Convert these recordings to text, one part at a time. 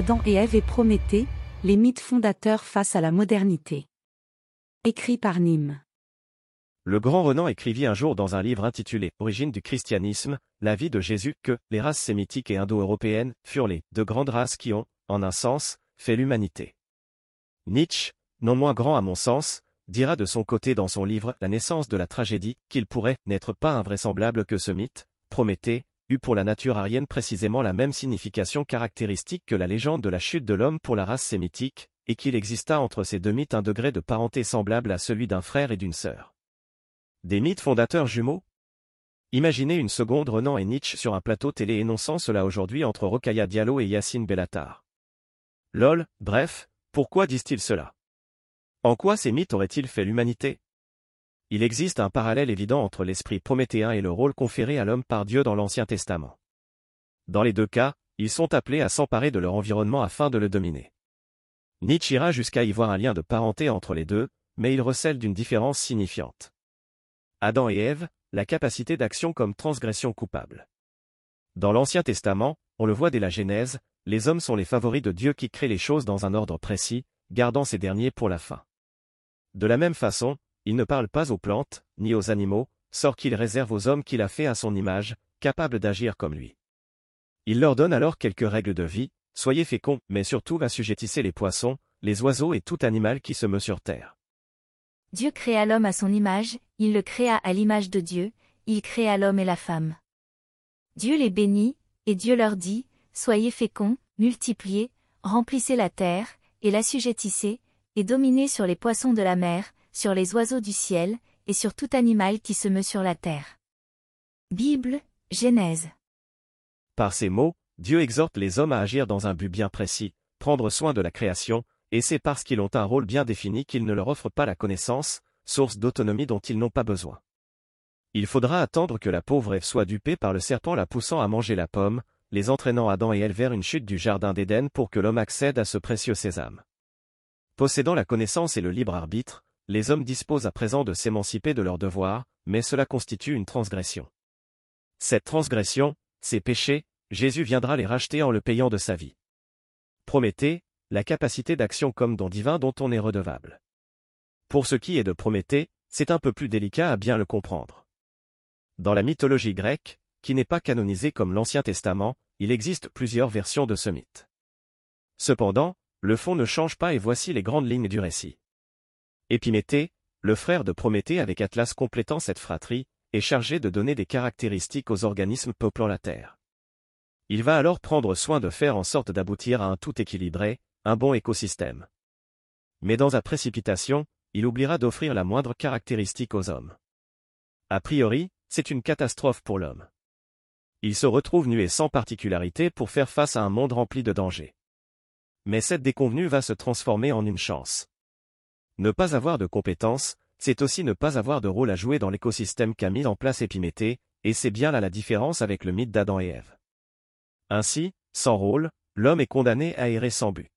Adam et Ève et Prométhée, les mythes fondateurs face à la modernité. Écrit par Nîmes. Le grand Renan écrivit un jour dans un livre intitulé Origine du christianisme, la vie de Jésus, que les races sémitiques et indo-européennes furent les deux grandes races qui ont, en un sens, fait l'humanité. Nietzsche, non moins grand à mon sens, dira de son côté dans son livre La naissance de la tragédie qu'il pourrait n'être pas invraisemblable que ce mythe, Prométhée, eut pour la nature arienne précisément la même signification caractéristique que la légende de la chute de l'homme pour la race sémitique, et qu'il exista entre ces deux mythes un degré de parenté semblable à celui d'un frère et d'une sœur. Des mythes fondateurs jumeaux? Imaginez une seconde Renan et Nietzsche sur un plateau télé énonçant cela aujourd'hui entre Rokaya Diallo et Yacine Bellatar. Lol, bref, pourquoi disent-ils cela? En quoi ces mythes auraient-ils fait l'humanité? Il existe un parallèle évident entre l'esprit prométhéen et le rôle conféré à l'homme par Dieu dans l'Ancien Testament. Dans les deux cas, ils sont appelés à s'emparer de leur environnement afin de le dominer. Nietzsche ira jusqu'à y voir un lien de parenté entre les deux, mais il recèle d'une différence signifiante. Adam et Ève, la capacité d'action comme transgression coupable. Dans l'Ancien Testament, on le voit dès la Genèse, les hommes sont les favoris de Dieu qui crée les choses dans un ordre précis, gardant ces derniers pour la fin. De la même façon, il ne parle pas aux plantes, ni aux animaux, sort qu'il réserve aux hommes qu'il a fait à son image, capables d'agir comme lui. Il leur donne alors quelques règles de vie, soyez féconds, mais surtout assujettissez les poissons, les oiseaux et tout animal qui se meut sur terre. Dieu créa l'homme à son image, il le créa à l'image de Dieu, il créa l'homme et la femme. Dieu les bénit, et Dieu leur dit, Soyez féconds, multipliez, remplissez la terre, et l'assujettissez, et dominez sur les poissons de la mer, sur les oiseaux du ciel, et sur tout animal qui se meut sur la terre. Bible, Genèse. Par ces mots, Dieu exhorte les hommes à agir dans un but bien précis, prendre soin de la création, et c'est parce qu'ils ont un rôle bien défini qu'il ne leur offre pas la connaissance, source d'autonomie dont ils n'ont pas besoin. Il faudra attendre que la pauvre Ève soit dupée par le serpent la poussant à manger la pomme, les entraînant Adam et elle vers une chute du jardin d'Éden pour que l'homme accède à ce précieux sésame. Possédant la connaissance et le libre arbitre, les hommes disposent à présent de s'émanciper de leurs devoirs, mais cela constitue une transgression. Cette transgression, ces péchés, Jésus viendra les racheter en le payant de sa vie. Prométhée, la capacité d'action comme don divin dont on est redevable. Pour ce qui est de Prométhée, c'est un peu plus délicat à bien le comprendre. Dans la mythologie grecque, qui n'est pas canonisée comme l'Ancien Testament, il existe plusieurs versions de ce mythe. Cependant, le fond ne change pas et voici les grandes lignes du récit. Épiméthée, le frère de Prométhée avec Atlas complétant cette fratrie, est chargé de donner des caractéristiques aux organismes peuplant la Terre. Il va alors prendre soin de faire en sorte d'aboutir à un tout équilibré, un bon écosystème. Mais dans sa précipitation, il oubliera d'offrir la moindre caractéristique aux hommes. A priori, c'est une catastrophe pour l'homme. Il se retrouve nu et sans particularité pour faire face à un monde rempli de dangers. Mais cette déconvenue va se transformer en une chance. Ne pas avoir de compétences, c'est aussi ne pas avoir de rôle à jouer dans l'écosystème qu'a mis en place Épiméthée, et c'est bien là la différence avec le mythe d'Adam et Ève. Ainsi, sans rôle, l'homme est condamné à errer sans but.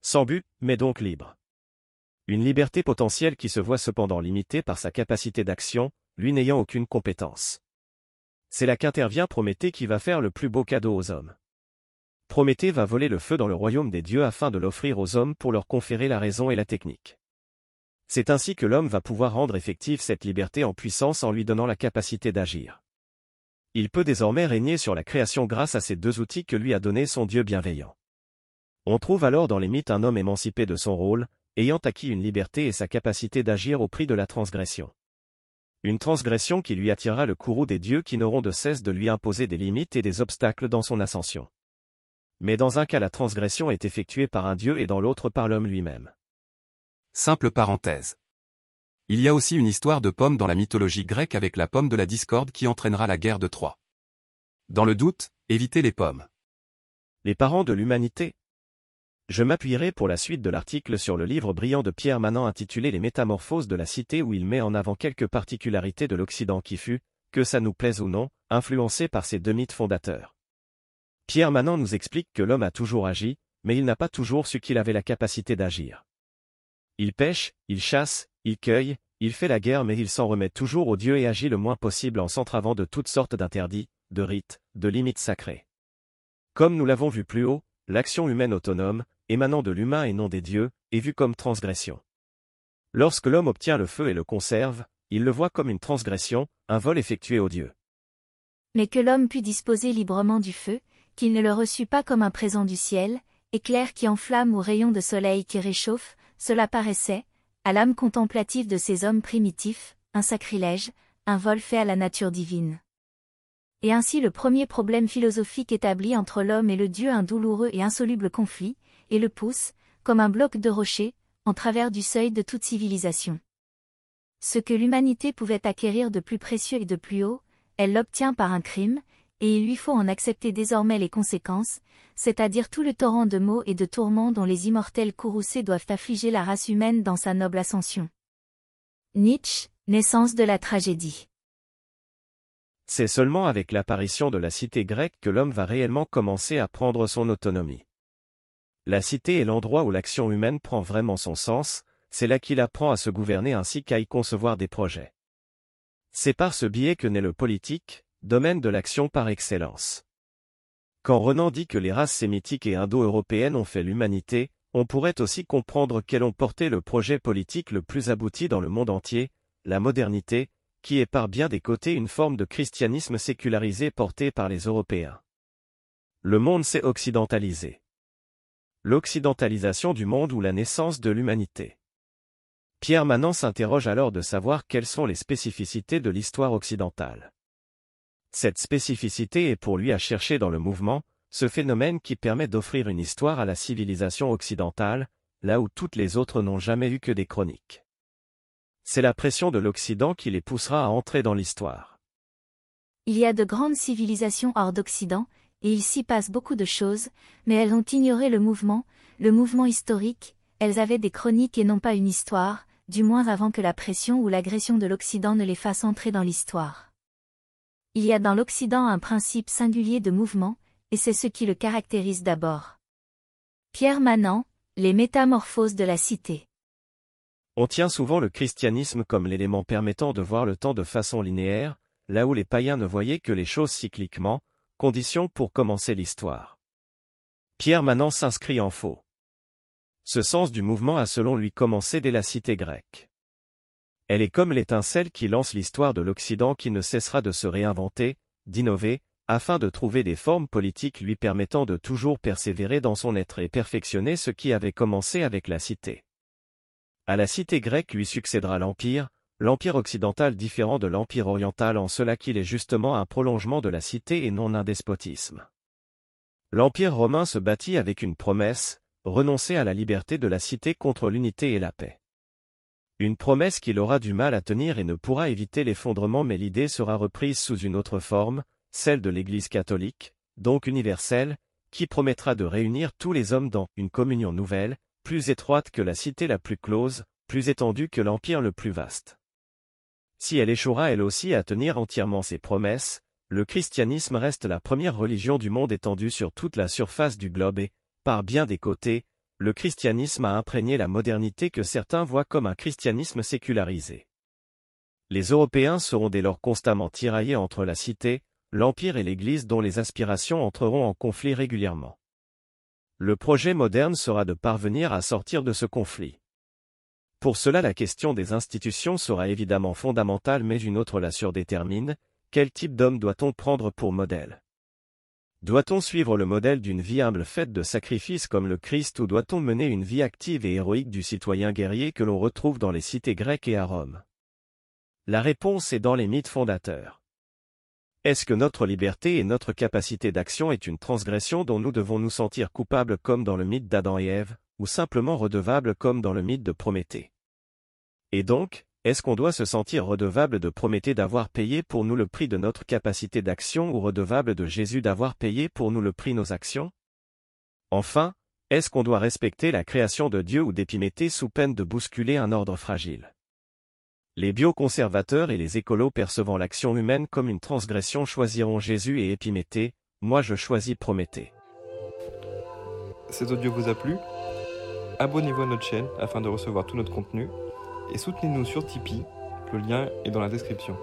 Sans but, mais donc libre. Une liberté potentielle qui se voit cependant limitée par sa capacité d'action, lui n'ayant aucune compétence. C'est là qu'intervient Prométhée qui va faire le plus beau cadeau aux hommes. Prométhée va voler le feu dans le royaume des dieux afin de l'offrir aux hommes pour leur conférer la raison et la technique. C'est ainsi que l'homme va pouvoir rendre effective cette liberté en puissance en lui donnant la capacité d'agir. Il peut désormais régner sur la création grâce à ces deux outils que lui a donnés son Dieu bienveillant. On trouve alors dans les mythes un homme émancipé de son rôle, ayant acquis une liberté et sa capacité d'agir au prix de la transgression. Une transgression qui lui attirera le courroux des dieux qui n'auront de cesse de lui imposer des limites et des obstacles dans son ascension. Mais dans un cas la transgression est effectuée par un dieu et dans l'autre par l'homme lui-même. Simple parenthèse. Il y a aussi une histoire de pomme dans la mythologie grecque avec la pomme de la discorde qui entraînera la guerre de Troie. Dans le doute, évitez les pommes. Les parents de l'humanité. Je m'appuierai pour la suite de l'article sur le livre brillant de Pierre Manant intitulé Les métamorphoses de la cité où il met en avant quelques particularités de l'Occident qui fut, que ça nous plaise ou non, influencé par ces deux mythes fondateurs. Pierre Manant nous explique que l'homme a toujours agi, mais il n'a pas toujours su qu'il avait la capacité d'agir. Il pêche, il chasse, il cueille, il fait la guerre mais il s'en remet toujours au Dieu et agit le moins possible en s'entravant de toutes sortes d'interdits, de rites, de limites sacrées. Comme nous l'avons vu plus haut, l'action humaine autonome, émanant de l'humain et non des dieux, est vue comme transgression. Lorsque l'homme obtient le feu et le conserve, il le voit comme une transgression, un vol effectué aux dieux. Mais que l'homme put disposer librement du feu, qu'il ne le reçut pas comme un présent du ciel, éclair qui enflamme ou rayon de soleil qui réchauffe, cela paraissait, à l'âme contemplative de ces hommes primitifs, un sacrilège, un vol fait à la nature divine. Et ainsi le premier problème philosophique établi entre l'homme et le Dieu un douloureux et insoluble conflit, et le pousse, comme un bloc de rocher, en travers du seuil de toute civilisation. Ce que l'humanité pouvait acquérir de plus précieux et de plus haut, elle l'obtient par un crime, et il lui faut en accepter désormais les conséquences, c'est-à-dire tout le torrent de maux et de tourments dont les immortels courroucés doivent affliger la race humaine dans sa noble ascension. Nietzsche, naissance de la tragédie. C'est seulement avec l'apparition de la cité grecque que l'homme va réellement commencer à prendre son autonomie. La cité est l'endroit où l'action humaine prend vraiment son sens, c'est là qu'il apprend à se gouverner ainsi qu'à y concevoir des projets. C'est par ce biais que naît le politique, domaine de l'action par excellence. Quand Renan dit que les races sémitiques et indo-européennes ont fait l'humanité, on pourrait aussi comprendre qu'elles ont porté le projet politique le plus abouti dans le monde entier, la modernité, qui est par bien des côtés une forme de christianisme sécularisé porté par les Européens. Le monde s'est occidentalisé. L'occidentalisation du monde ou la naissance de l'humanité. Pierre Manant s'interroge alors de savoir quelles sont les spécificités de l'histoire occidentale. Cette spécificité est pour lui à chercher dans le mouvement, ce phénomène qui permet d'offrir une histoire à la civilisation occidentale, là où toutes les autres n'ont jamais eu que des chroniques. C'est la pression de l'Occident qui les poussera à entrer dans l'histoire. Il y a de grandes civilisations hors d'Occident, et il s'y passe beaucoup de choses, mais elles ont ignoré le mouvement, le mouvement historique, elles avaient des chroniques et non pas une histoire, du moins avant que la pression ou l'agression de l'Occident ne les fasse entrer dans l'histoire. Il y a dans l'Occident un principe singulier de mouvement, et c'est ce qui le caractérise d'abord. Pierre Manant, Les métamorphoses de la cité. On tient souvent le christianisme comme l'élément permettant de voir le temps de façon linéaire, là où les païens ne voyaient que les choses cycliquement, condition pour commencer l'histoire. Pierre Manant s'inscrit en faux. Ce sens du mouvement a selon lui commencé dès la cité grecque. Elle est comme l'étincelle qui lance l'histoire de l'Occident qui ne cessera de se réinventer, d'innover, afin de trouver des formes politiques lui permettant de toujours persévérer dans son être et perfectionner ce qui avait commencé avec la cité. À la cité grecque lui succédera l'Empire, l'Empire occidental différent de l'Empire oriental en cela qu'il est justement un prolongement de la cité et non un despotisme. L'Empire romain se bâtit avec une promesse, renoncer à la liberté de la cité contre l'unité et la paix. Une promesse qu'il aura du mal à tenir et ne pourra éviter l'effondrement mais l'idée sera reprise sous une autre forme, celle de l'Église catholique, donc universelle, qui promettra de réunir tous les hommes dans une communion nouvelle, plus étroite que la cité la plus close, plus étendue que l'empire le plus vaste. Si elle échouera elle aussi à tenir entièrement ses promesses, le christianisme reste la première religion du monde étendue sur toute la surface du globe et, par bien des côtés, le christianisme a imprégné la modernité que certains voient comme un christianisme sécularisé. Les Européens seront dès lors constamment tiraillés entre la cité, l'Empire et l'Église dont les aspirations entreront en conflit régulièrement. Le projet moderne sera de parvenir à sortir de ce conflit. Pour cela la question des institutions sera évidemment fondamentale mais une autre la surdétermine, quel type d'homme doit-on prendre pour modèle? Doit-on suivre le modèle d'une vie humble faite de sacrifices comme le Christ ou doit-on mener une vie active et héroïque du citoyen guerrier que l'on retrouve dans les cités grecques et à Rome? La réponse est dans les mythes fondateurs. Est-ce que notre liberté et notre capacité d'action est une transgression dont nous devons nous sentir coupables comme dans le mythe d'Adam et Ève, ou simplement redevables comme dans le mythe de Prométhée? Et donc, est-ce qu'on doit se sentir redevable de Prométhée d'avoir payé pour nous le prix de notre capacité d'action ou redevable de Jésus d'avoir payé pour nous le prix de nos actions? Enfin, est-ce qu'on doit respecter la création de Dieu ou d'Épiméthée sous peine de bousculer un ordre fragile? Les bioconservateurs et les écolos percevant l'action humaine comme une transgression choisiront Jésus et Épiméthée, moi je choisis Prométhée. Cet audio vous a plu? Abonnez-vous à notre chaîne afin de recevoir tout notre contenu et soutenez-nous sur Tipeee, le lien est dans la description.